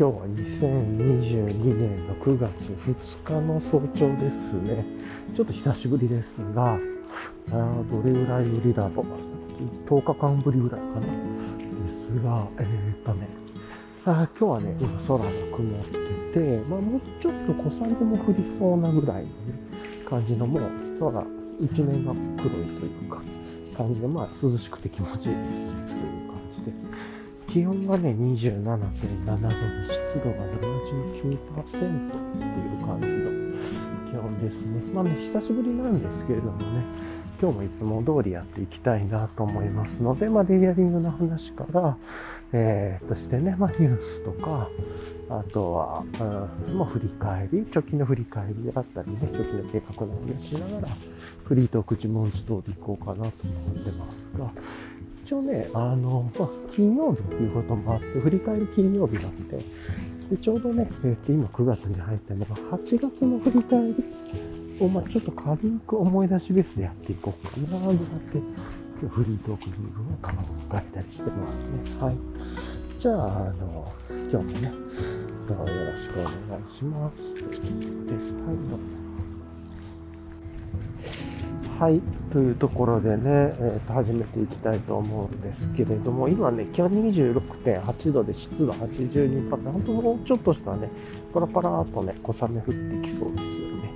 今日は2022年の9月2日の早朝ですね。ちょっと久しぶりですが、あーどれぐらいぶりだろう。10日間ぶりぐらいかな。ですが、えっ、とね、あ今日はね、今空も曇ってて、まあもうちょっと小雨も降りそうなぐらいの、ね、感じのもう空一面が黒いというか、感じで、まあ涼しくて気持ちいいですね、気温がね、27.7度で、湿度が79%っていう感じの気温ですね。まあね、久しぶりなんですけれどもね、今日もいつも通りやっていきたいなと思いますので、まあ、レイヤリングの話から、えー、としてね、まあ、ニュースとか、あとは、うん、まあ、振り返り、直近の振り返りであったりね、直近の計画の話しながら、フリートーク自問自答でいこうかなと思ってますが、一応ね、あの、まあ、金曜日ということもあって、振り返り金曜日なんで、でちょうどね、えー、と今9月に入ってるのが8月の振り返りを、まあ、ちょっと軽く思い出しベースでやっていこうかな、なんて、フリートークリーグを考えたりしてますね。はい。じゃあ、あの、今日もね、どうぞよろしくお願いします。ということです。はい、どうぞ。はい、というところでね、えー、と始めていきたいと思うんですけれども、今ね、気温26.8度で湿度82%、本当もうちょっとしたらね、パラパラーとね、小雨降ってきそうですよね。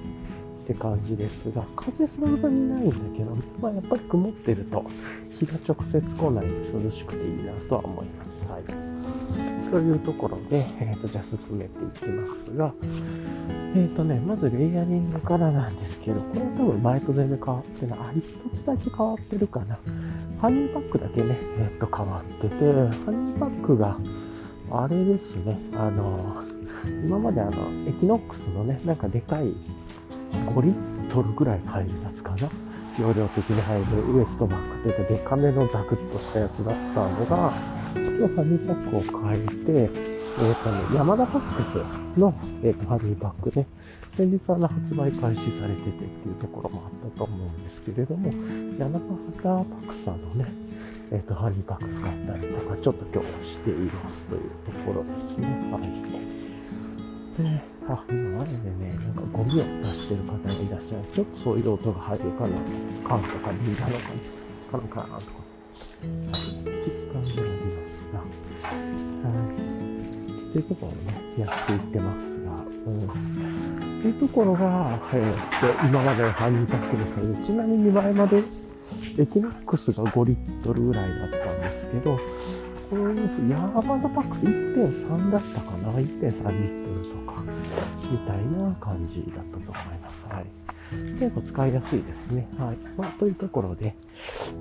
って感じですが、風そんなにないんだけど、まあ、やっぱり曇ってると、日が直接来ないで涼しくていいなとは思います。はい。というところで、えー、とじゃあ進めていきますが、え、ー、とね、まずレイヤリングからなんですけど、これは多分前と全然変わってない。あ、一つだけ変わってるかな。ファニーパックだけね、えっ、ー、と変わってて、ファニーパックが、あれですね、あの、今まであの、エキノックスのね、なんかでかい5リットルぐらい入るやつかな。容量的に入るウエストバッグというかデカめのザクッとしたやつだったのが、今日ファニーパックを変えて、えっ、ー、とね、ヤマダパックスの、えーと、ハニーパックね、先日あの発売開始されててっていうところもあったと思うんですけれども、ヤマダパックスさんのね、えっ、ー、と、ハニーパック使ったりとか、ちょっと今日はしていますというところですね。はい。で、あ、今まででね、なんかゴミを出してる方がいらっしゃる。ちょっとそういう音が入るかな。缶とかリーダーのかな、かなかなとか。っていうところをね、やっていってますが。うん。っていうところが、えー、と、今までのファニーパックですので、ちなみに前までエキノックスが5リットルぐらいだったんですけど、これ、ヤマダパックス1.3だったかな ?1.3 リットルとか、みたいな感じだったと思います。はい。結構使いやすいですね。はい。まあ、というところで、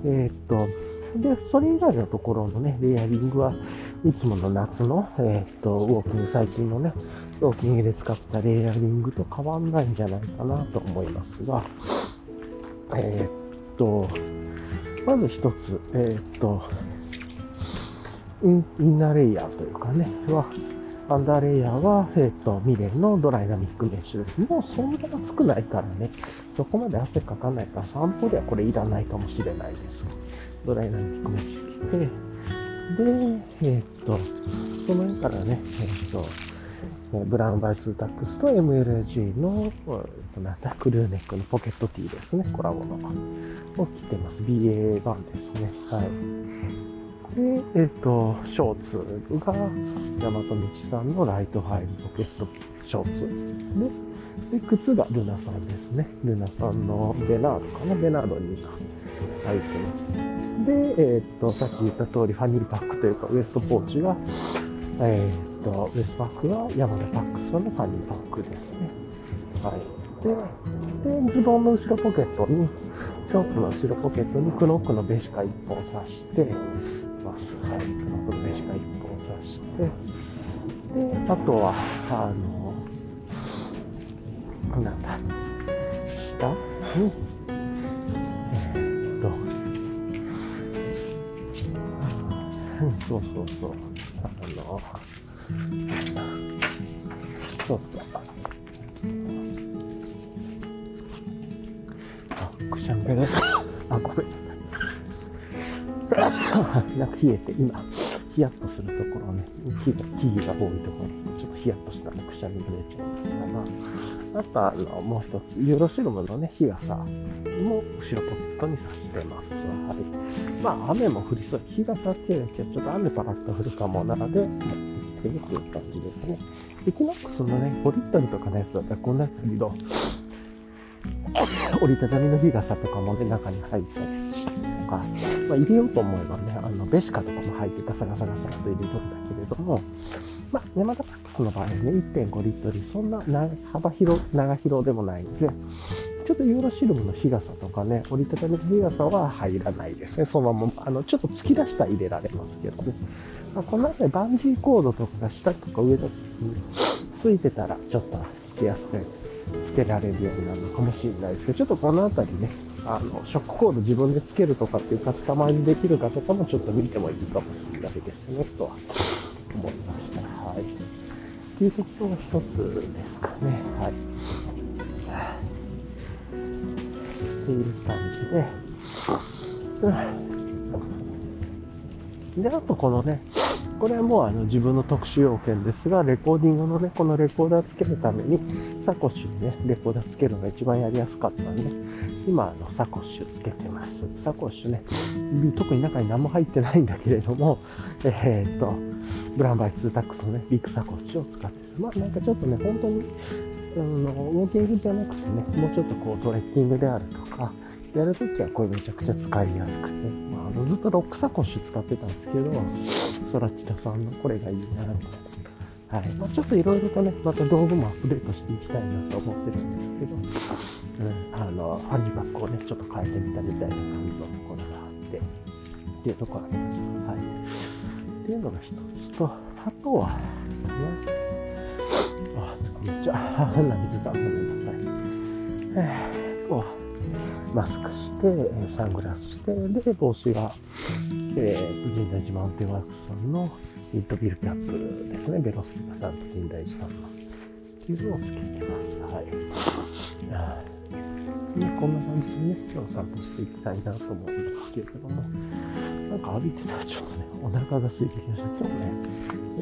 えー、っと、で、それ以外のところのね、レイヤリングはいつもの夏の、えー、っと、ウォーキング、最近のね、ウォーキングで使ったレイヤリングと変わんないんじゃないかなと思いますが、えー、っと、まず一つ、えっと、インインナーレイヤーというかね、は、アンダーレイヤーは、えっ、ー、と、ミレンのドライナミックメッシュです。もうそんな暑くないからね、そこまで汗かかないから散歩ではこれいらないかもしれないです。ドライナミックメッシュ着て、で、えっ、ー、と、その辺からね、えっ、ー、と、ブラウンバイ2タックスと MLG の、えっと、なんだ、クルーネックのポケット T ですね、コラボの。を着てます。BA 版ですね。はい。で、えっ、と、ショーツが、山と道さんのライトファイブポケットショーツ。で、で靴がルナさんですね。ルナさんのベナードかなベナードに入ってます。で、えっ、と、さっき言った通り、ファニーパックというか、ウエストポーチが、えっ、と、ウエストパックがヤマダパックスさんのファニーパックですね。はい。で、で、ズボンの後ろポケットに、ショーツの後ろポケットにクノックのベシカ1本刺して、ます。はい。このベシカ1本刺して、で、あとは、あの、なんだ、下？に、えー、っと、うん、そうそうそう、あの、そうそう。あ、くしゃみがです。あ、ごめんなさい。なんか冷えて、今、ヒヤッとするところね、木木々が多いところに、ちょっとヒヤッとしたね、くしゃみが出ちゃいましたが、あとあの、もう一つ、ユーロシルムのね、日傘も後ろポケットに刺してます。はい。まあ、雨も降りそう。日傘っていうのはちょっと雨パラッと降るかもなので、持ってきてるっていう感じですね。エキノックスのね、5リットルとかのやつだったらこんなけど、折りたたみの日傘とかもね、中に入ったりしてとか、まあ、入れようと思えばね、あの、ベシカとかも入ってガサガサガサと入れとるんだけれども、まあ、ヤマダパックスの場合ね、1.5リットル、そんな幅広、長広でもないので、ちょっとユーロシルムの日傘とかね、折りたたみの日傘は入らないですね。そのまま、あの、ちょっと突き出したら入れられますけどね。まあ、この辺りバンジーコードとかが下とか上とかについてたら、ちょっとつけやすくつけられるようになるのかもしれないですけど、ちょっとこの辺りね、あの、ショックコード自分でつけるとかっていうカスタマイズできるかとかもちょっと見てもいいかもしれないですね、とは思いました。はい。っていうところが一つですかね。はい。っていう感じで。うん、で、あとこのね、これはもうあの自分の特殊要件ですが、レコーディングのね、このレコーダーつけるために、サコッシュにね、レコーダーつけるのが一番やりやすかったんで、今、あの、サコッシュつけてます。サコッシュね、特に中に何も入ってないんだけれども、えー、っと、ブラウンバイ2タックスのね、ビッグサコッシュを使ってまあなんかちょっとね、本当に、あの、ウォーキングじゃなくてね、もうちょっとこうトレッキングであるとか、やるときはこれめちゃくちゃ使いやすくて、まあ、あのずっとロックサコッシュ使ってたんですけど、ソラチタさんのこれがいいな、みたいな。はい。まあ、ちょっといろいろとね、また道具もアップデートしていきたいなと思ってるんですけど、うん、あの、ハニーバッグをね、ちょっと変えてみたみたいな感じのところがあって、っていうところあります。はい。っていうのが一つと、あとは、ね、あ、めっちゃ鼻水がごめんなさい。えー、と、マスクして、サングラスして、で、帽子が、えー、神大寺マウンテンワークスさんのミッドビルキャップですね。ベロスピカさんと神大寺さんの。っていうのをつけてます。はい。でこんな感じでね、今日散歩していきたいなと思うんですけれども、なんか歩いてたらちょっとね、お腹が空いてきました。今日ね、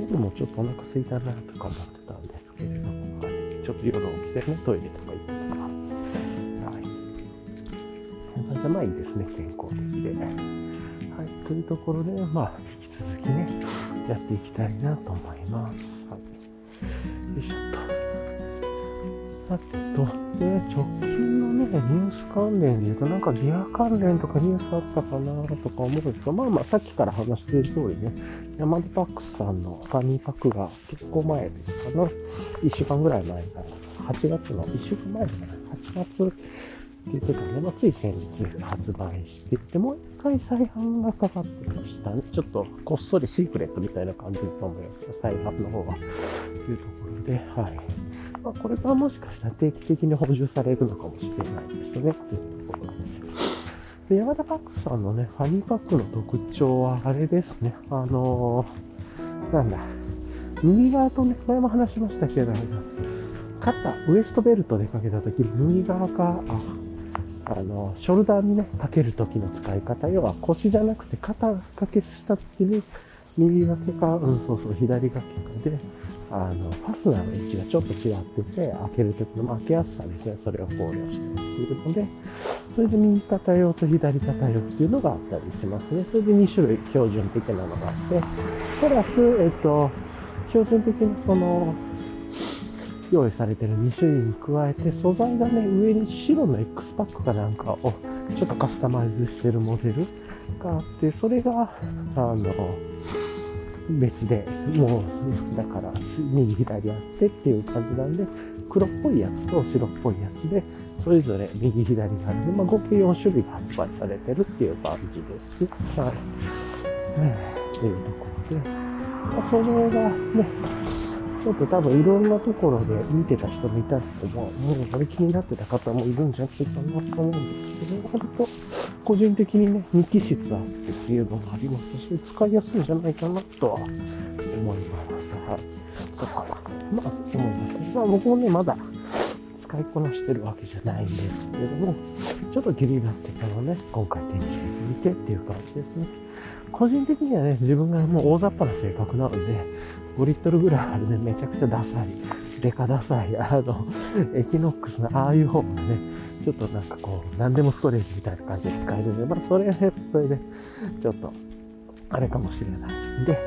夜もちょっとお腹空いたなとか思ってたんですけれども、はい、ちょっと夜起きてね、トイレとか行ってとか、はい。じゃまあいいですね、健康的で。はい、というところで、まあ、引き続きね、やっていきたいなと思います。はい。よいしょっと。あと、で、直近のね、ニュース関連で言うと、なんかギア関連とかニュースあったかなとか思うんですけど、まあまあさっきから話している通りね、ヤマダパックスさんのファニーパックが結構前ですかな、1週間ぐらい前から、8月の1週間前だかない、8月って言ってたね、ま、つい先日発売してて、もう一回再販がかかってましたね。ちょっとこっそりシークレットみたいな感じだと思います再販の方は。というところで、はい。まあ、これがもしかしたら定期的に補充されるのかもしれないですね、っていうところです。で、山田パックさんのね、ファニーパックの特徴はあれですね、あのー、なんだ、右側とね、前も話しましたけど、肩、ウエストベルトでかけたときに右側か、あ、あの、ショルダーにね、かけるときの使い方、要は腰じゃなくて肩掛けしたときに、右掛けか、うん、そうそう、左掛けかで、あの、ファスナーの位置がちょっと違ってて、開けるときの、まあ、開けやすさですね、それを考慮しているので、それで右肩用と左肩用っていうのがあったりしますね。それで2種類標準的なのがあって、プラス、えっと、標準的なその、用意されてる2種類に加えて、素材がね、上に白の X パックかなんかをちょっとカスタマイズしてるモデルがあって、それが、あの、別で、もう、だから、右左あってっていう感じなんで、黒っぽいやつと白っぽいやつで、それぞれ右左があるんで、まあ、合計4種類が発売されてるっていう感じですね。はい。ね、っていうところで、まあ、それがね、ちょっと多分いろんなところで見てた人もいた人も、もうこれ気になってた方もいるんじゃないかなと思うんですけど、割と個人的にね、2機質あってっていうのもありますし、使いやすいんじゃないかなとは思います。はい。だから、まあ、思います。まあ僕もね、まだ使いこなしてるわけじゃないんですけれども、ちょっと気になってたのね、今回手に入れてみてっていう感じですね。個人的にはね、自分がもう大雑把な性格なので、5リットルぐらいあるね、めちゃくちゃダサい、デカダサい、あの、エキノックスのああいう方がね、ちょっとなんかこう、何でもストレージみたいな感じで使えるんで、まあそれはね、それで、ちょっと、あれかもしれないんで、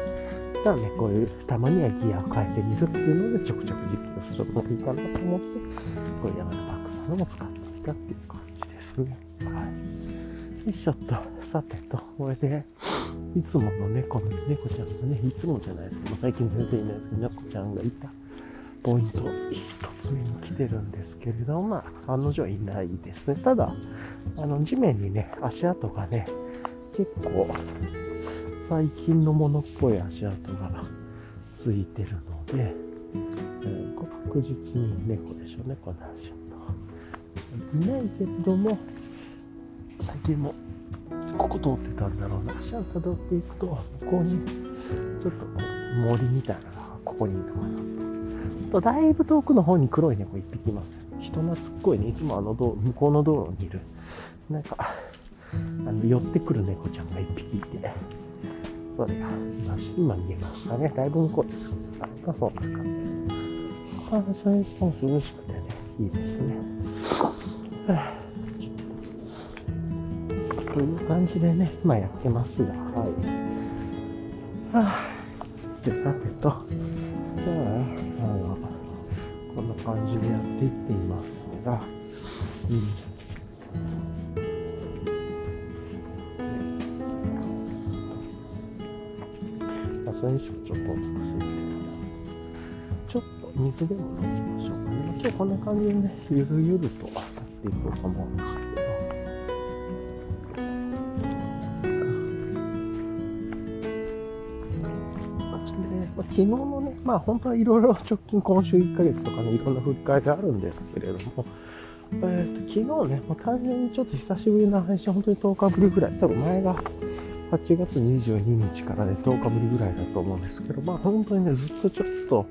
ただね、こういう、たまにはギアを変えてみるっていうので、ちょくちょく実験するのもいいかなと思って、こういう山田バックさんのも使ってみたっていう感じですね。はい。よいしょっと、さてと、これで、いつもの猫の猫ちゃんがね、いつもじゃないですけど、最近全然いないですけど、猫ちゃんがいたポイント一つ目に来てるんですけれども、まあ、案の定いないですね。ただ、あの、地面にね、足跡がね、結構、最近のものっぽい足跡がついてるので、えー、確実に猫でしょうね、この足跡。いないけれども、最近もここ通ってたんだろうな。足を辿っていくと、向こうに、ちょっとこう森みたいなのがここにいるのかなと。だいぶ遠くの方に黒い猫一匹います。人懐っこいね。いつもあの道向こうの道路にいる。なんか、あの寄ってくる猫ちゃんが一匹いて。それが、今見えましたね。だいぶ向こうです。あ、そんな感じ。それにしても涼しくてね、いいですね。はあという感じでね、今やってますが、はい。はあ、で、さてと、じゃあ、あの、こんな感じでやっていっていますが、うん。それにしちょっとお腹空いてるちょっと水でも飲みましょうかね。今日こんな感じでね、ゆるゆるとやっていこうと思うんですけど。昨日のね、まあ本当はいろいろ直近今週1ヶ月とかね、いろんな振り返りあるんですけれども、えー、と昨日ね、まあ、単純にちょっと久しぶりの配信、本当に10日ぶりぐらい、多分前が8月22日から、ね、10日ぶりぐらいだと思うんですけど、まあ本当にね、ずっとちょっと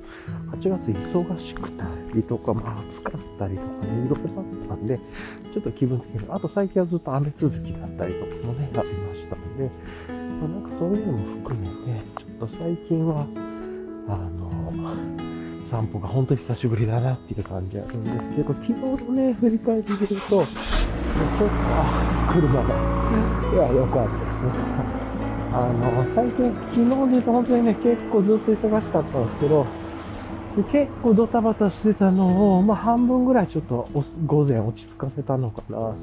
8月忙しくたりとか、まあ暑かったりとかね、いろいろあったんで、ちょっと気分的に、あと最近はずっと雨続きだったりとかもね、ありましたので、まあ、なんかそういうのも含めて、ちょっと最近は、あの、散歩が本当に久しぶりだなっていう感じあるんですけど、昨日のね、振り返ってみると、ちょっと、あ、車が、いや、よかったですね。あの、最近、昨日で言うと本当にね、結構ずっと忙しかったんですけど、結構ドタバタしてたのを、まあ半分ぐらいちょっと午前落ち着かせたのかな。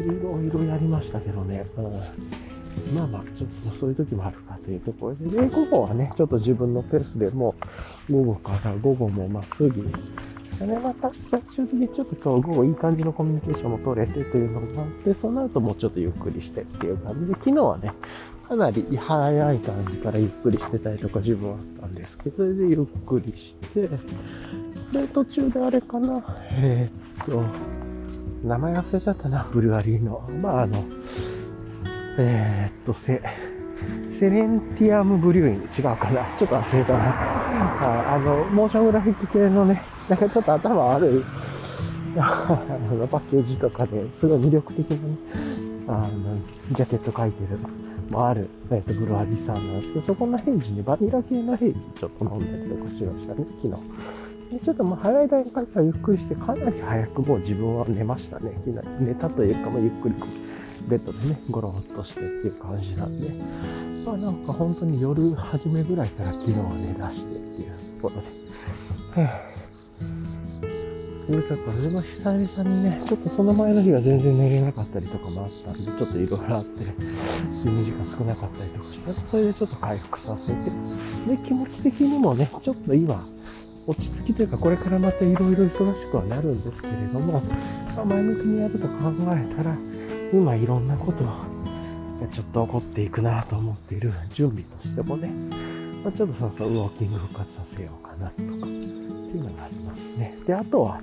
いろいろやりましたけどね。うんまあまあ、ちょっとそういう時もあるかというところで、で、午後はね、ちょっと自分のペースでもう、午後から午後もまあすぐに、でまた最終的にちょっと今日午後いい感じのコミュニケーションも取れてというのがあって、そうなるともうちょっとゆっくりしてっていう感じで、昨日はね、かなり早い感じからゆっくりしてたりとか自分はあったんですけど、それでゆっくりして、で、途中であれかな、えー、っと、名前忘れちゃったな、ブルワリーの。まあ、あの、えー、っと、セ、セレンティアムブリューイン違うかなちょっと忘れたな。ああの、モーショングラフィック系のね、なんかちょっと頭悪い、あの、パッケージとかですごい魅力的なね、あの、ジャケット書いてるもある、えっと、ブルワリーさんなんですけど、そこのヘイジにバニラ系のヘイジちょっと飲んだりとかしましたね、昨日。でちょっともう早い段階からゆっくりして、かなり早くもう自分は寝ましたね。昨日寝たというか、もうゆっくりベッドでね、ゴロっとしてっていう感じなんで、まあなんか本当に夜初めぐらいから昨日は寝出してっていうところで、へそれからでも久々にね、ちょっとその前の日は全然寝れなかったりとかもあったんで、ちょっといろいろあって、睡眠時間少なかったりとかした。ら、それでちょっと回復させて、で、気持ち的にもね、ちょっと今、落ち着きというか、これからまたいろいろ忙しくはなるんですけれども、ま、前向きにやると考えたら、今いろんなことがちょっと起こっていくなと思っている準備としてもね、まあ、ちょっとそうそうウォーキング復活させようかなとかっていうのがありますね。で、あとは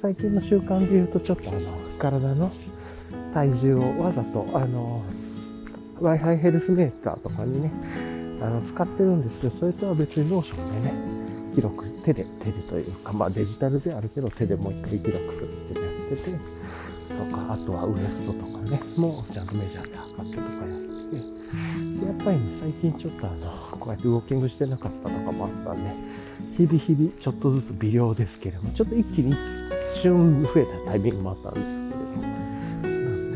最近の習慣で言うとちょっとあの体の体重をわざとあの Wi-Fi ヘルスメーターとかにね、あの使ってるんですけど、それとは別にノーションでね、記録、手で、手でというか、まあデジタルであるけど手でもう一回記録するってやってて、とか、あとはウエストとかね、もうちゃんとメジャーで測ってとかやって、やっぱりね、最近ちょっとあの、こうやってウォーキングしてなかったとかもあったんで、日々日々ちょっとずつ微量ですけれども、ちょっと一気に一瞬増えたタイミングもあったんですけれども、なん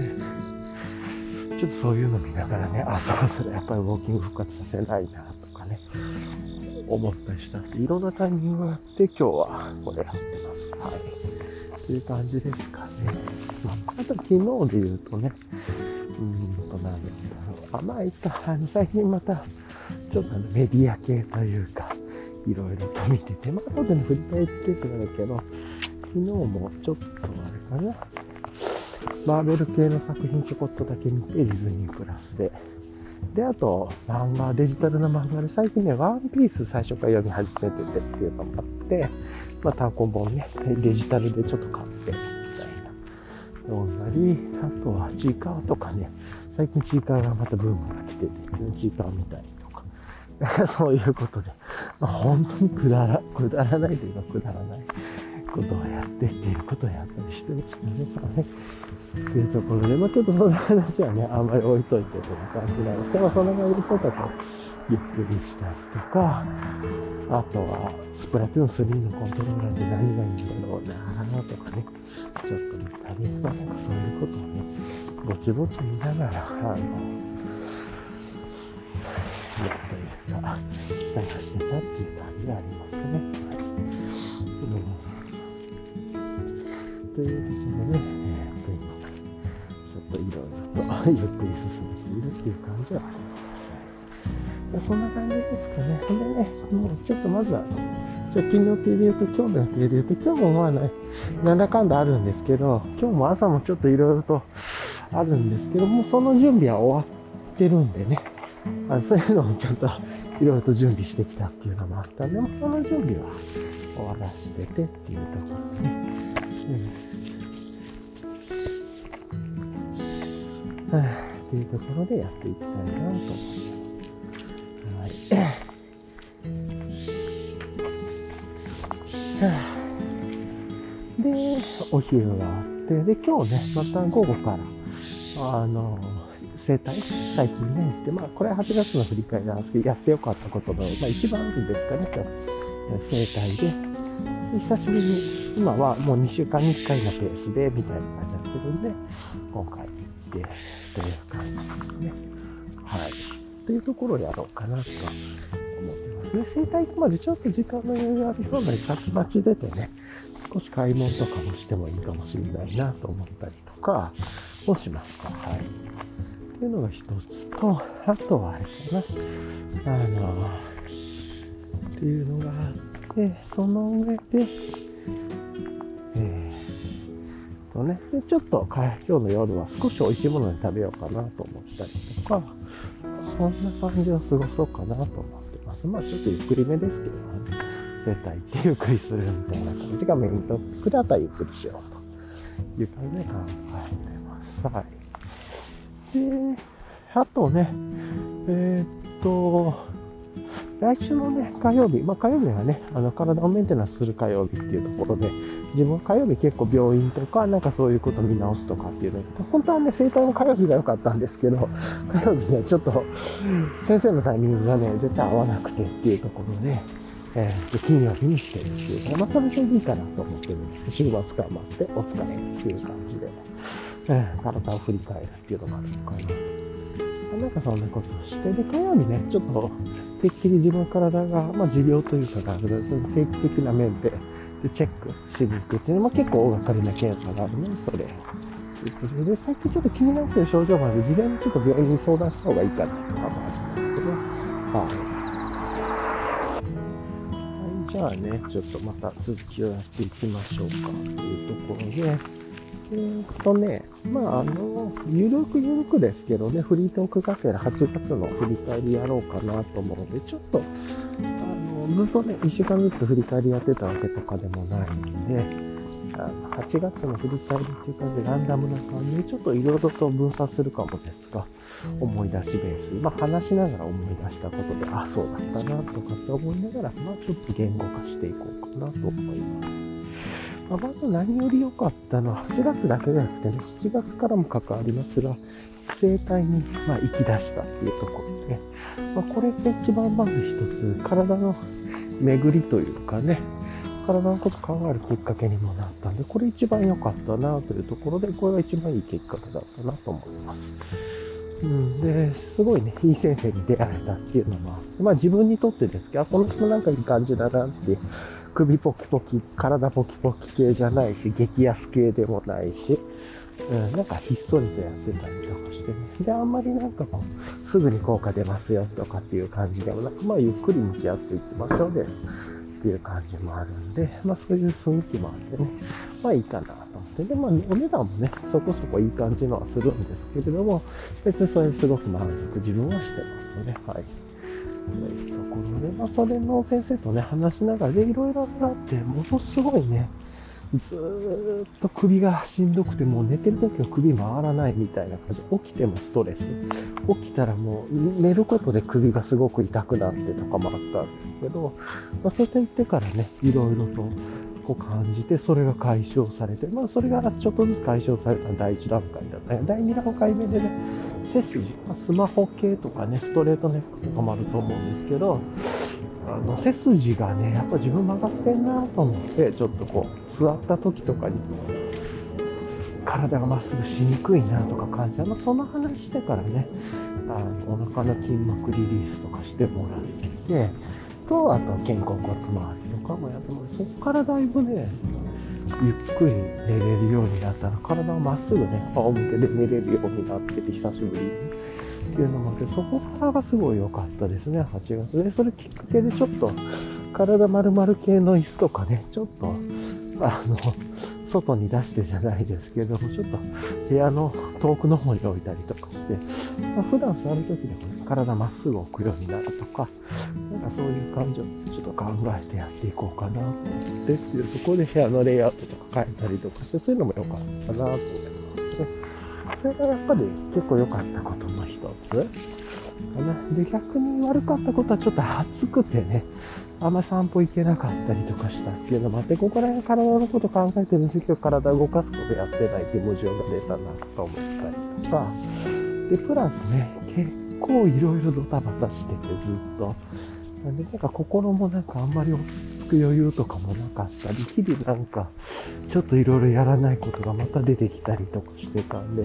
で、ちょっとそういうの見ながらね、あ、そろそろやっぱりウォーキング復活させないなとかね、思ったりしたんで、いろんなタイミングがあって、今日はこれやってます。はい。という感じですかね。あと昨日で言うとね、うんと、なんだろう。あ、まあ、いった。あの、最近また、ちょっとあのメディア系というか、いろいろと見てて、まあ、後で、振り返ってくるけど、昨日もちょっとあれかな。マーベル系の作品ちょこっとだけ見て、ディズニープラスで。で、あと、漫画、デジタルな漫画で、最近ね、ワンピース最初から読み始めててっていうのもあって、まあ、単行本ね、デジタルでちょっと買って、みたいな。読んだり、あとはちいかわとかね、最近ちいかわがまたブームが来てて、ちいかわ見たりとか、そういうことで、まあ、本当にくだら、くだらないというかくだらないことをやってっていうことをやったりしてる人ね、っていうところで、まあちょっとその話はね、あんまり置いといてという感じなんですけど、まあそんな感じでちょっとこう、ゆっくりしたりとか、あとは、スプラトゥーン3のコントローラーで何がいいんだろうなとかね、ちょっと見たり、まあなんかそういうことをね、ぼちぼち見ながら、あの、やというか、探してたっていう感じがありますね。うん、というところで、えー、と今、ちょっといろいろと ゆっくり進めているっていう感じはあります。そんな感じですかね。ほんでね、もうちょっとまずは、直近の予定で言うと、今日の予定で言うと、今日もまあね、なんだかんだあるんですけど、今日も朝もちょっといろいろとあるんですけどもう、その準備は終わってるんでね、あのそういうのをちゃんといろいろと準備してきたっていうのもあったんで、その準備は終わらしててっていうところでね。うんはあ、っていうところでやっていきたいなと思います。で、お昼があって、で、今日ね、また午後から、あの、整体？最近ね、行って、まあ、これは8月の振り返りなんですけど、やってよかったことの、まあ、一番ですかね、今日、整体で、で久しぶりに、今はもう2週間に1回のペースで、みたいな感じになってるんで、今回行って、という感じですね。はい。というところをやろうかなとは思ってますね。整体行くまでちょっと時間の余裕ありそうなので、先待ち出てね、少し買い物とかもしてもいいかもしれないなと思ったりとかをしました。はい。っていうのが一つと、あとはあれかな。あの、っていうのがあって、その上で、えー、とね、でちょっと今日の夜は少し美味しいもので食べようかなと思ったりとか、そんな感じを過ごそうかなと思ってます。まあちょっとゆっくりめですけどね、整体行ってゆっくりするみたいな感じがメイントックであったらゆっくりしようという感じで考えてます。はい。で、あとね、えー、っと、来週のね、火曜日、まあ火曜日はね、あの体をメンテナンスする火曜日っていうところで、自分は火曜日結構病院とか、なんかそういうこと見直すとかっていうの本当はね、生体の火曜日が良かったんですけど、火曜日ね、ちょっと先生のタイミングがね、絶対合わなくてっていうところで、えー、金曜日にしてるっていうか、まあそれでいいかなと思ってるんです週末頑張ってお疲れっていう感じで、えー、体を振り返るっていうのがあるのかな。なんかそんなことをして、で、火曜日ね、ちょっと定期的に自分の体が、まあ、持病というか定期的な面ででチェックしに行くっていうのも結構大掛かりな検査があるので、それ。ということで、最近ちょっと気になっている症状があるので、事前にちょっと病院に相談した方がいいかなとかもありますね。はい。はい、じゃあね、ちょっとまた続きをやっていきましょうかというところで、えー、っとね、まあ、あの、ゆるくゆるくですけどね、フリートークがてら8月の振り返りやろうかなと思うので、ちょっと、ずっとね、1週間ずつ振り返りやってたわけとかでもないんで、あの8月の振り返りっていう感じでランダムな感じで、ちょっといろいろと分散するかもですが、思い出しベース、まあ話しながら思い出したことで、あ、そうだったなとかって思いながら、まあちょっと言語化していこうかなと思います。ま、まず何より良かったのは、8月だけじゃなくてね、7月からも関わりますが、生態に、まあ、生き出したっていうところで、まあ、これって一番まず一つ、体の巡りというかね、体のこと考えるきっかけにもなったんで、これ一番良かったなというところで、これが一番いい結果だったなと思います。うん、で、すごいね、いい先生に出会えたっていうのは、まあ自分にとってですけど、この人なんかいい感じだなって首ポキポキ、体ポキポキ系じゃないし、激安系でもないし、うん、なんかひっそりとやってたりとかてね。で、あんまりなんかこう、すぐに効果出ますよとかっていう感じでもなく、まあゆっくり向き合っていきましょうで、っていう感じもあるんで、まあそういう雰囲気もあってね、まあいいかなと思って。で、まあお値段もね、そこそこいい感じのはするんですけれども、別にそれすごく満足自分はしてますね。はい。というところで、まあそれの先生とね、話しながらでいろいろあって、ものすごいね、ずっと首がしんどくて、もう寝てる時は首回らないみたいな感じ。起きてもストレス。起きたらもう寝ることで首がすごく痛くなってとかもあったんですけど、まあ、そういった言ってからね、いろいろとこう感じて、それが解消されて、まあそれがちょっとずつ解消された第1段階だったね。第2段階目でね、背筋、まあ、スマホ系とかね、ストレートネックとかもあると思うんですけど、の背筋がね、やっぱ自分曲がってんなと思って、ちょっとこう、座った時とかに、体がまっすぐしにくいなとか感じて、その話してからね、あのお腹の筋膜リリースとかしてもらって、と、あと肩甲骨周りとかもやってもらって、そこからだいぶね、ゆっくり寝れるようになったら、体をまっすぐね、仰向けで寝れるようになってて、久しぶりに。っていうのもあって、そこからがすごい良かったですね、8月で。それきっかけでちょっと、体丸々系の椅子とかね、ちょっと、あの、外に出してじゃないですけれども、ちょっと部屋の遠くの方に置いたりとかして、まあ、普段座る時でもね、体まっすぐ置くようになるとか、なんかそういう感じをちょっと考えてやっていこうかなと思ってっていうところで部屋のレイアウトとか変えたりとかして、そういうのも良かったなと思いますね。それがやっぱり結構良かったことの一つかな。で、逆に悪かったことはちょっと暑くてね、あんま散歩行けなかったりとかしたっていうのもあって、ここら辺体のこと考えてるんですけど、体動かすことやってないっていう矛盾が出たなと思ったりとか、で、プラスね、結構いろいろドタバタしててずっと、なんでなんか心もなんかあんまり落ちく余裕とかもなかったり、日々なんかちょっといろいろやらないことがまた出てきたりとかしてたんで、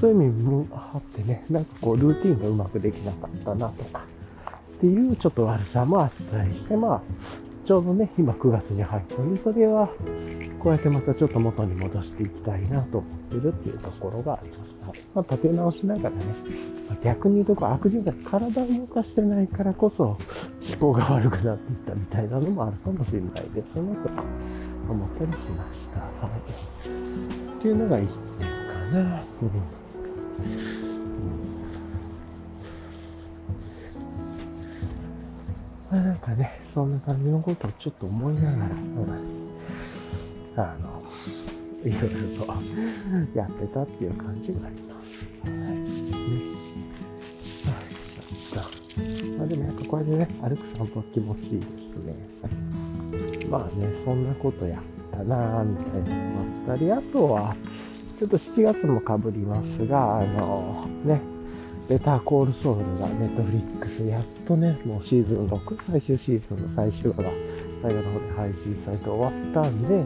そういう意味もあってね、なんかこうルーティンがうまくできなかったなとか、っていうちょっと悪さもあったりして、まあ、ちょうどね、今9月に入ったんで、それはこうやってまたちょっと元に戻していきたいなと思ってるっていうところがありました。まあ、立て直しながらね、逆に言うとこ悪循環、体を動かしてないからこそ思考が悪くなっていったみたいなのもあるかもしれないですね、と思ったりしました。はい。っていうのが1点かな。うんまあ、なんかね、そんな感じのことをちょっと思いながら、あの、いろいろとやってたっていう感じがあります。はい。ね。はい、まあでもやっぱこれでね、歩く散歩は気持ちいいですね。まあね、そんなことやったなぁ、みたいなのもあったり、あとは、ちょっと7月もかぶりますが、あの、ね、ベターコールソウルがネットフリックスやっとね、もうシーズン6、最終シーズンの最終話が大河の方で配信されて終わったんで、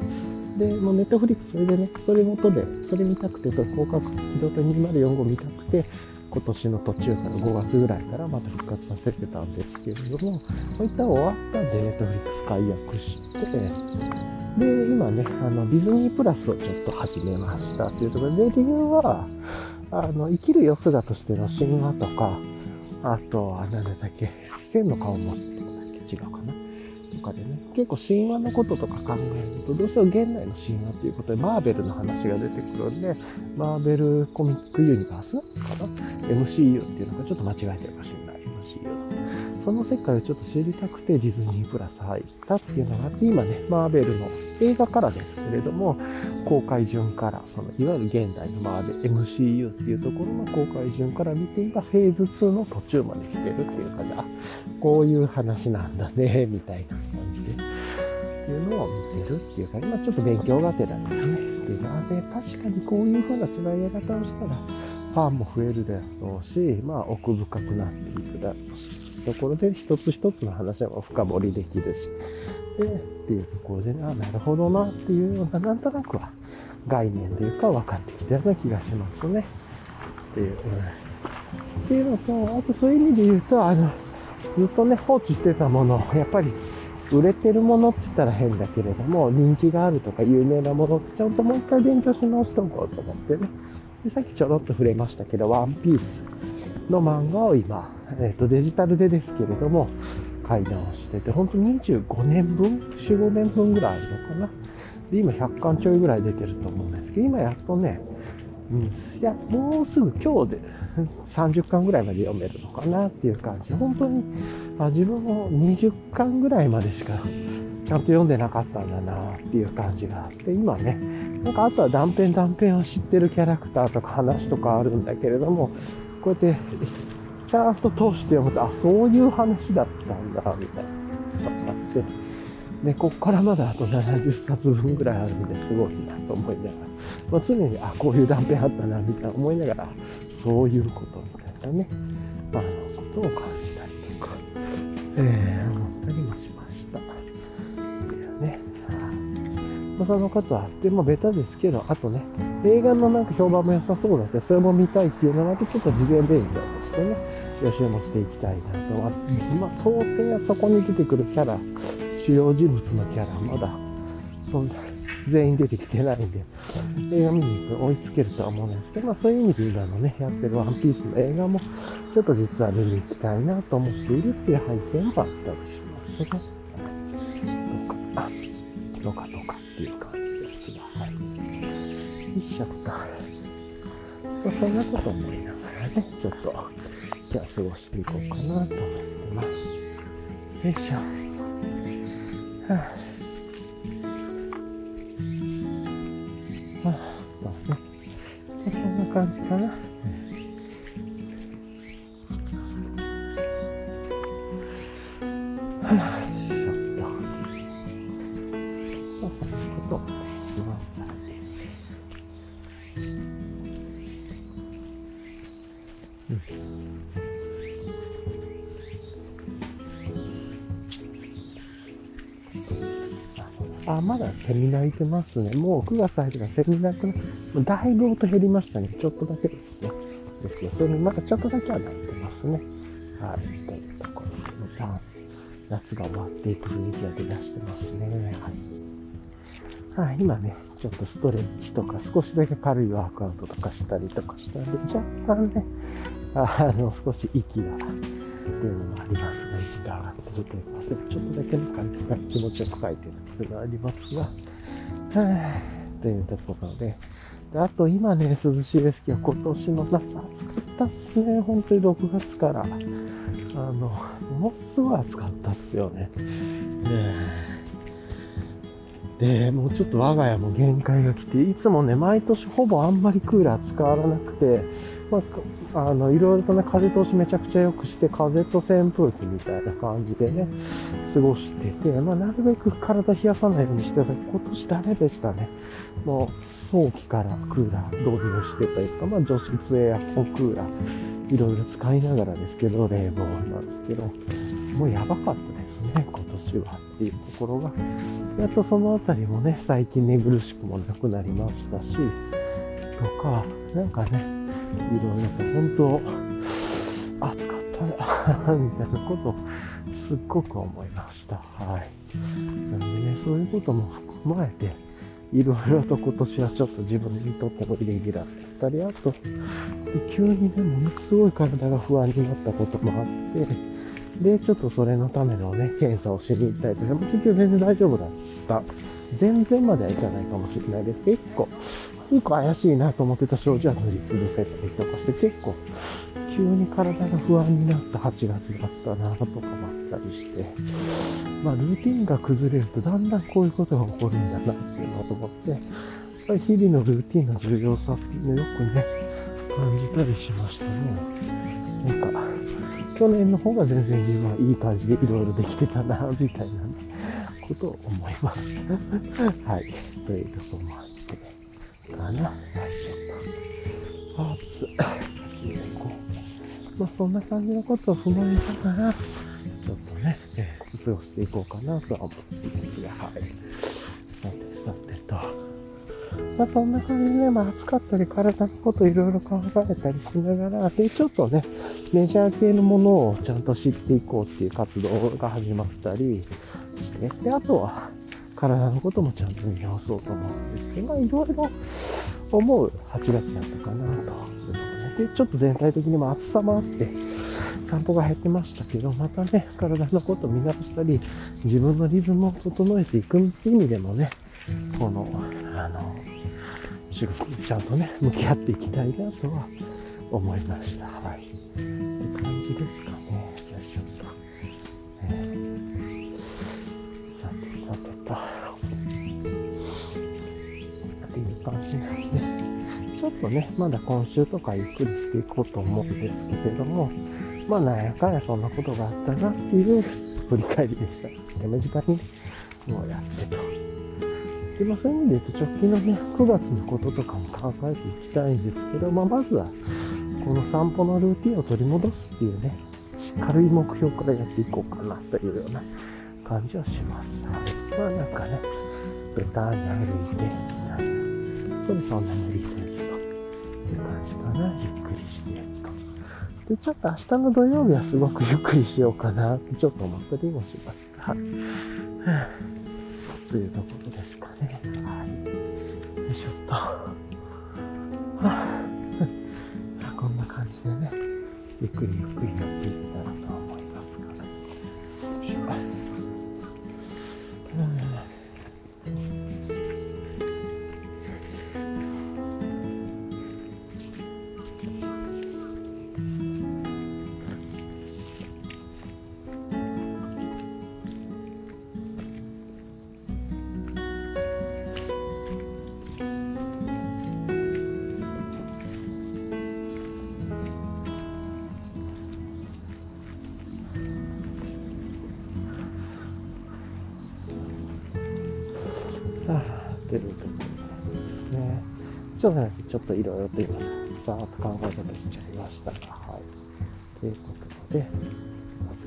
で、もうネットフリックスそれでね、それ元で、それ見たくてと、広角機動隊2045見たくて、今年の途中から5月ぐらいからまた復活させてたんですけれども、こういった終わったんで、ネットフリックス解約して、で、今ね、あの、ディズニープラスをちょっと始めましたっていうところで、理由は、あの、生きるよ姿としての神話とか、あとは、何だっけ、千の顔を持つってことだっけ違うかな。かでね、結構神話のこととか考えると、どうしても現代の神話っていうことで、マーベルの話が出てくるんで、マーベルコミックユニバースかな ?MCU っていうのがちょっと間違えてるかもしれない。MCU その世界をちょっと知りたくてディズニープラス入ったっていうのがあって、今ね、マーベルの映画からですけれども、公開順から、その、いわゆる現代のマーベル MCU っていうところの公開順から見て、今、フェーズ2の途中まで来てるっていう感じ、あ、こういう話なんだね、みたいな感じで、っていうのを見てるっていうか、まあちょっと勉強がてらですね。で、まあね、確かにこういう風な繋ぎ方をしたら、ファンも増えるであろうし、まあ奥深くなっていくだろうし、ところで一つ一つの話も深掘りできるし、で、っていうところで、あ、なるほどなっていうような、なんとなくは概念というか分かってきたような気がしますね。っていう。うん、っていうのと、あとそういう意味で言うと、あの、ずっとね、放置してたもの、やっぱり売れてるものって言ったら変だけれども、人気があるとか有名なものちゃんともう一回勉強し直しておこうと思ってね。でさっきちょろっと触れましたけど、ワンピースの漫画を今、えっ、ー、と、デジタルでですけれども、買い直してて、ほんと25年分 ?4、5年分ぐらいあるのかな。で、今100巻ちょいぐらい出てると思うんですけど、今やっとね、うん、いや、もうすぐ今日で 30巻ぐらいまで読めるのかなっていう感じ、本当にあ自分も20巻ぐらいまでしかちゃんと読んでなかったんだなっていう感じがあって、今ね、なんかあとは断片断片を知ってるキャラクターとか話とかあるんだけれども、こうやってちゃんと通して読むと、あ、そういう話だったんだ、みたいなのがあって、で、こっからまだあと70冊分ぐらいあるんですごいなと思いながら、まあ、常に、あ、こういう断片あったな、みたいな思いながら、そういうことみたいなね、あの、ことを感じたりとか、えー、思ったりもしました。いうね。まあ、そのことあって、まあ、ベタですけど、あとね、映画のなんか評判も良さそうだって、それも見たいっていうのがあって、ちょっと事前勉強としてね、予習もしていきたいなとは。まあ、当然そこに出てくるキャラ、主要人物のキャラ、まだ、そんな、全員出てきてないんで、映画見に行く追いつけるとは思うんですけど、まあそういう意味で今のね、やってるワンピースの映画も、ちょっと実は見に行きたいなと思っているっていう背景もあったりしますね。とか、とかとかっていう感じですが、はい。よいしょっと。そんなこと思いながらね、ちょっと、じゃあ過ごしていこうかなと思ってます。よいしょ。はあまあね、こんな感じかな。セミナー行ってますね。もう9月入ってからセミナーくだいぶ音減りましたね。ちょっとだけですね。ですけど、それにまだちょっとだけはなってますね。はい。というところで、3、夏が終わっていく雰囲気が出だしてますね。はい。はい、今ね、ちょっとストレッチとか少しだけ軽いワークアウトとかしたりとかしたんで、若干ね、あの、少し息が、っていうのもありますが、息が上がってるというか、でもちょっとだけなんか気持ちよく書いてるっていうのはありますが、はぁ、というところで、であと今ね、涼しいですけど、今年の夏暑かったっすね。本当に6月から。あの、ものすごい暑かったっすよね。で、でもうちょっと我が家も限界が来て、いつもね、毎年ほぼあんまりクーラー使わなくて、まあ、あの、いろいろとね、風通しめちゃくちゃ良くして、風と扇風機みたいな感じでね、過ごしてて、まあ、なるべく体冷やさないようにして今年ダメでしたね。もう、早期からクーラー導入してというか、まあ、除湿エアコンクーラー、いろいろ使いながらですけど、冷房なんですけど、もうやばかったですね、今年はっていうところが。やっとそのあたりもね、最近寝苦しくもなくなりましたし、とか、なんかね、いろいろと本当暑かったな みたいなことをすっごく思いました。はい。なんでね、そういうことも踏まえて、いろいろと今年はちょっと自分にとってもイレギュラーだったり、あと、急にね、ものすごい体が不安になったこともあって、で、ちょっとそれのためのね、検査をしに行ったりとか、結局全然大丈夫だった。全然まではいかないかもしれないです結構一個怪しいなと思ってた症状は塗りつぶせたりとかして結構急に体が不安になった8月だったなとかもあったりして、まあルーティンが崩れるとだんだんこういうことが起こるんだなっていうのを思って、やっぱり日々のルーティンの重要さっていうのをよくね、感じたりしましたね。なんか、去年の方が全然自分はいい感じでいろいろできてたな、みたいな、ね、ことを思います。はい。というところもあって。かな。はい、ちょっと。暑月8年後。まあそんな感じのことを踏まえながら、ちょっとね、えー、過ごしてい。こうかなとは思ってい。ます、はい。さてさてと。まあそんな感じで、まあ暑かったり体のことい。ろい。ろ考えたりしながら、で、ちょっとね、メジャー系のものをちゃんと知ってい。こうってい。う活動が始まったりして、で、あとは体のこともちゃんと見直そうと思って、まあいろいろ思う8月だったかなと。で、ちょっと全体的にも暑さもあって、散歩が減ってましたけど、またね、体のこと見直したり、自分のリズムを整えていく意味でもね、この、あの、仕事にちゃんとね、向き合っていきたいなとは思いました。はい。って感じですかとね、まだ今週とかゆっくりしていこうと思うんですけれども、まあなんやかんやそんなことがあったなっていう振り返りでした。手短にね、もうやってと。で、まあそういう意味で言うと直近のね、9月のこととかも考えていきたいんですけど、まあまずは、この散歩のルーティンを取り戻すっていうね、軽い目標からやっていこうかなというような感じはします。はい。まあなんかね、ベターに歩いて、それそんな無理せずという感じかな。ゆっくりしてと。で、ちょっと明日の土曜日はすごくゆっくりしようかなってちょっと思ったりもしました。はい。というところですかね。はい。よいしょっと。はあ、こんな感じでね、ゆっくりゆっくりやっていってちょっとね、ちょっといろいろと今、さーっと考え方しちゃいましたが、はい。ということで、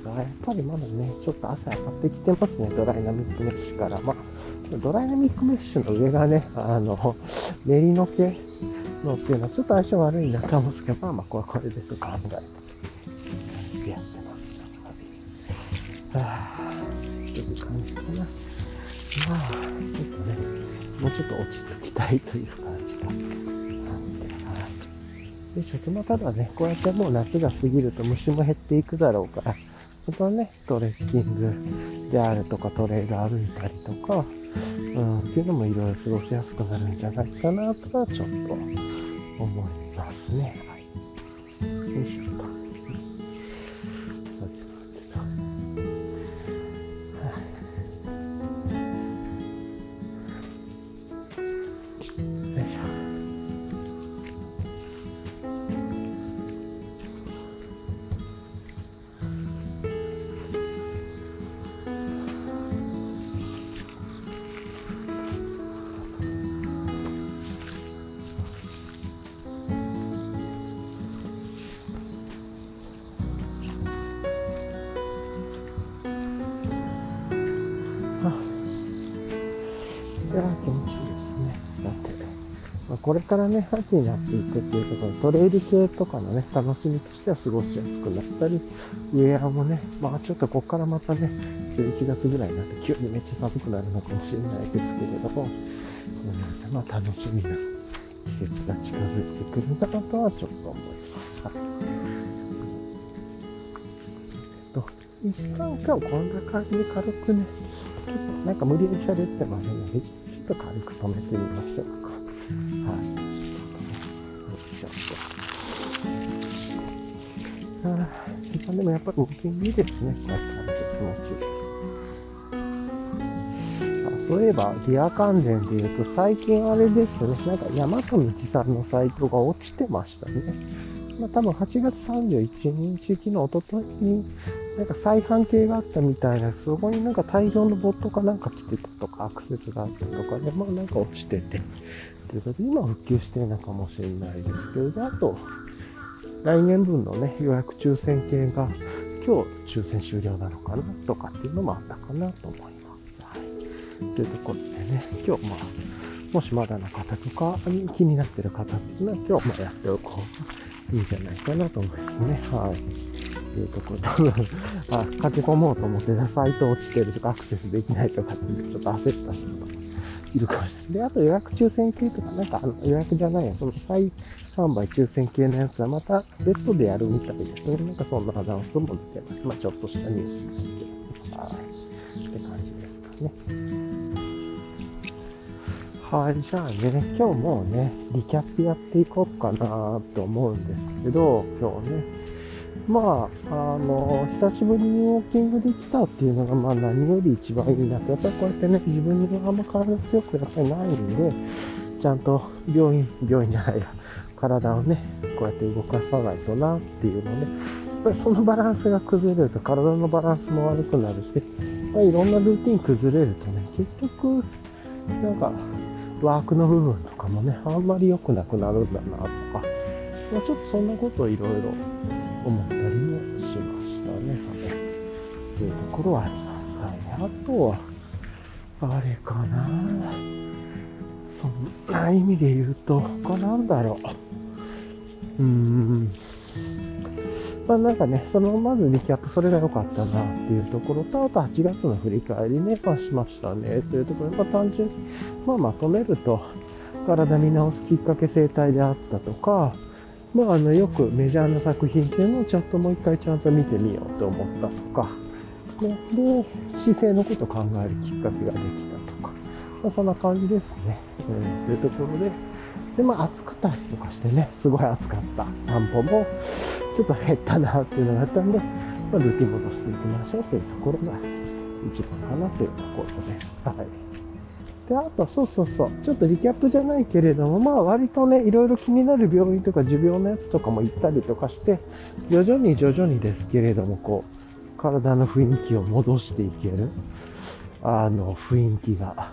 まずやっぱりまだね、ちょっと朝上がってきてますね、ドライナミックメッシュから。まあ、ドライナミックメッシュの上がね、あの、練りの毛のっていうのはちょっと相性悪いなと思うんですけど、まあまあ、これはこれでと考えて、やってますね。はぁ、という感じかな。まあ、ちょっとね、もうちょっと落ち着きたいという感じがあって、はい。で、食もただね、こうやってもう夏が過ぎると虫も減っていくだろうから、本当はね、トレッキングであるとか、トレイル歩いたりとか、うん、っていうのもいろいろ過ごしやすくなるんじゃないかなとはちょっと思いますね。はい。よいしょ。これからね、秋になっていくっていうところで、トレイル系とかのね、楽しみとしては過ごしやすくなったり、ウェアもね、まあちょっとこっからまたね、11月ぐらいになって急にめっちゃ寒くなるのかもしれないですけれども、うん、まあ楽しみな季節が近づいてくるなとはちょっと思います。はい。と、一旦今日こんな感じで軽くね、ちょっとなんか無理やり喋ってますね。ちょっと軽く止めてみましょうか。はい。よいしょ。ああ、でもやっぱりウォーキングいいですね。こうやって気持ち。あそういえば、ギア関連で言うと、最近あれですね、なんか山と道さんのサイトが落ちてましたね。まあ多分8月31日、昨日、おとといに、なんか再販系があったみたいな、そこになんか大量のボットかなんか来てたとか、アクセスがあったとかで、まあなんか落ちてて、ということで、今復旧してるのかもしれないですけれど、あと、来年分のね、予約抽選系が、今日抽選終了なのかなとかっていうのもあったかなと思います。はい。というところでね、今日まあ、もしまだの方とか気になってる方っていうのは今日まあやっておこういいんじゃないかなと思いますね。はい。というところ多分、あ、書き込もうと思ってサイト落ちてるとかアクセスできないとかっていうちょっと焦った人とかいるかもしれない。で、あと予約抽選系とか、なんかあの予約じゃないや、その再販売抽選系のやつはまた別途でやるみたいですね。なんかそんなアナウンスも出てます。まあちょっとしたニュースですけど。はい。って感じですかね。はい、じゃあね、今日もうね、リキャップやっていこうかなと思うんですけど、今日ね、まあ、あの、久しぶりにウォーキングできたっていうのが、まあ何より一番いいなと、やっぱりこうやってね、自分にあんま体強くやっぱりないんで、ちゃんと病院、病院じゃないや、体をね、こうやって動かさないとなっていうのね、やっぱりそのバランスが崩れると体のバランスも悪くなるし、まあ、いろんなルーティン崩れるとね、結局、なんか、ワークの部分とかもね、あんまり良くなくなるんだなとか、まあ、ちょっとそんなことをいろいろ思ったころはあります。はい。あとは、あれかな。そんな意味で言うと、他なんだろう。うーん。まあなんかね、そのまずリキャップ、それが良かったなっていうところと、あと8月の振り返りね、まあしましたね、というところで、まあ単純に、まあまとめると、体見直すきっかけ生態であったとか、まああのよくメジャーな作品っていうのをちょっともう一回ちゃんと見てみようと思ったとか、ね、で、姿勢のことを考えるきっかけができたとか、まあそんな感じですね。うん、というところで、で、まあ暑くたりとかしてね、すごい暑かった散歩も、ちょっと減ったなっていうのがあったんで、まあ、ルーティン戻していきましょうというところが一番かなというところです。はい。で、あと、そうそうそう、ちょっとリキャップじゃないけれども、まあ割とね、いろいろ気になる病院とか持病のやつとかも行ったりとかして、徐々に徐々にですけれども、こう、体の雰囲気を戻していける、あの、雰囲気が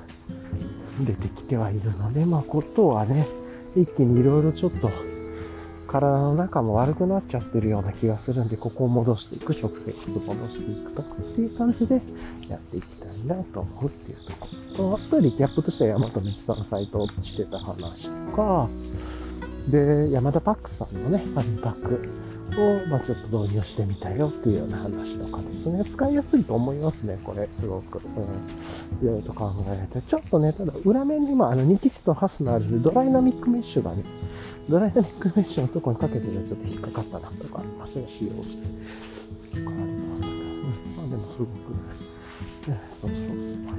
出てきてはいるので、まあことはね、一気にいろいろちょっと、体の中も悪くなっちゃってるような気がするんで、ここを戻していく、食生活を戻していくとかっていう感じでやっていきたいなと思うっていうところ。と、あとリキャップとしては山本道さんのサイトをしてた話とか、で、山田パックさんのね、ファミパック。を、まあ、ちょっと導入してみたよっていうような話とかですね。使いやすいと思いますね、これ、すごく。うん。いろいろと考えられて。ちょっとね、ただ裏面に、まあ、の、ニキシとハスのあるドライナミックメッシュがね、ドライナミックメッシュのとこにかけてるちょっと引っかかったなとかありますね、使用して。とかありますけど。うん。まあでもすごく、ね、そうそうそう。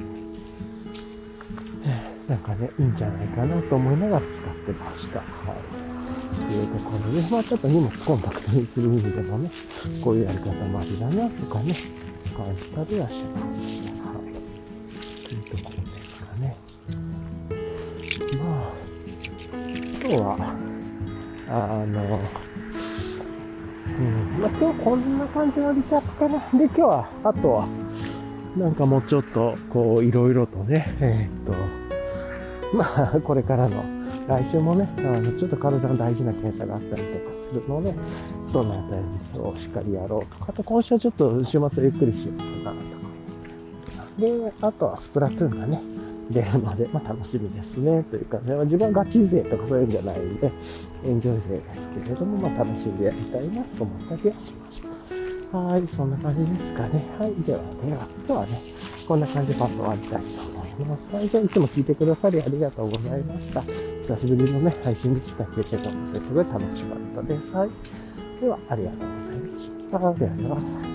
なんかね、いいんじゃないかなと思いながら使ってました。はい。というところで、まあちょっと荷物コンパクトにする意味でもね、こういうやり方もありだなとかね、感じたりはしました。はい。というところですかね。まあ、今日は、あの、うん、まあ今日こんな感じのリキャップかな。で、今日は、あとは、なんかもうちょっと、こう、いろいろとね、えー、っと、まあ、これからの、来週もね、あの、ちょっと体の大事な検査があったりとかするので、そのあたりをしっかりやろうとか、あと今週はちょっと週末はゆっくりしようかなとか思ってます。で、あとはスプラトゥーンがね、出るので、まあ楽しみですね。というか、ね、自分はガチ勢とかそういうんじゃないんで、エンジョイ勢ですけれども、まあ楽しんでやりたいなと思ったりはしました。はい、そんな感じですかね。はい、ではでは、今日はね、こんな感じでパッと終わりたいと思います。はい、じゃあいつも聞いてくださりありがとうございました。久しぶりのね、配信できたけども、それすごい楽しかったです。はい。では、ありがとうございました。ではでは。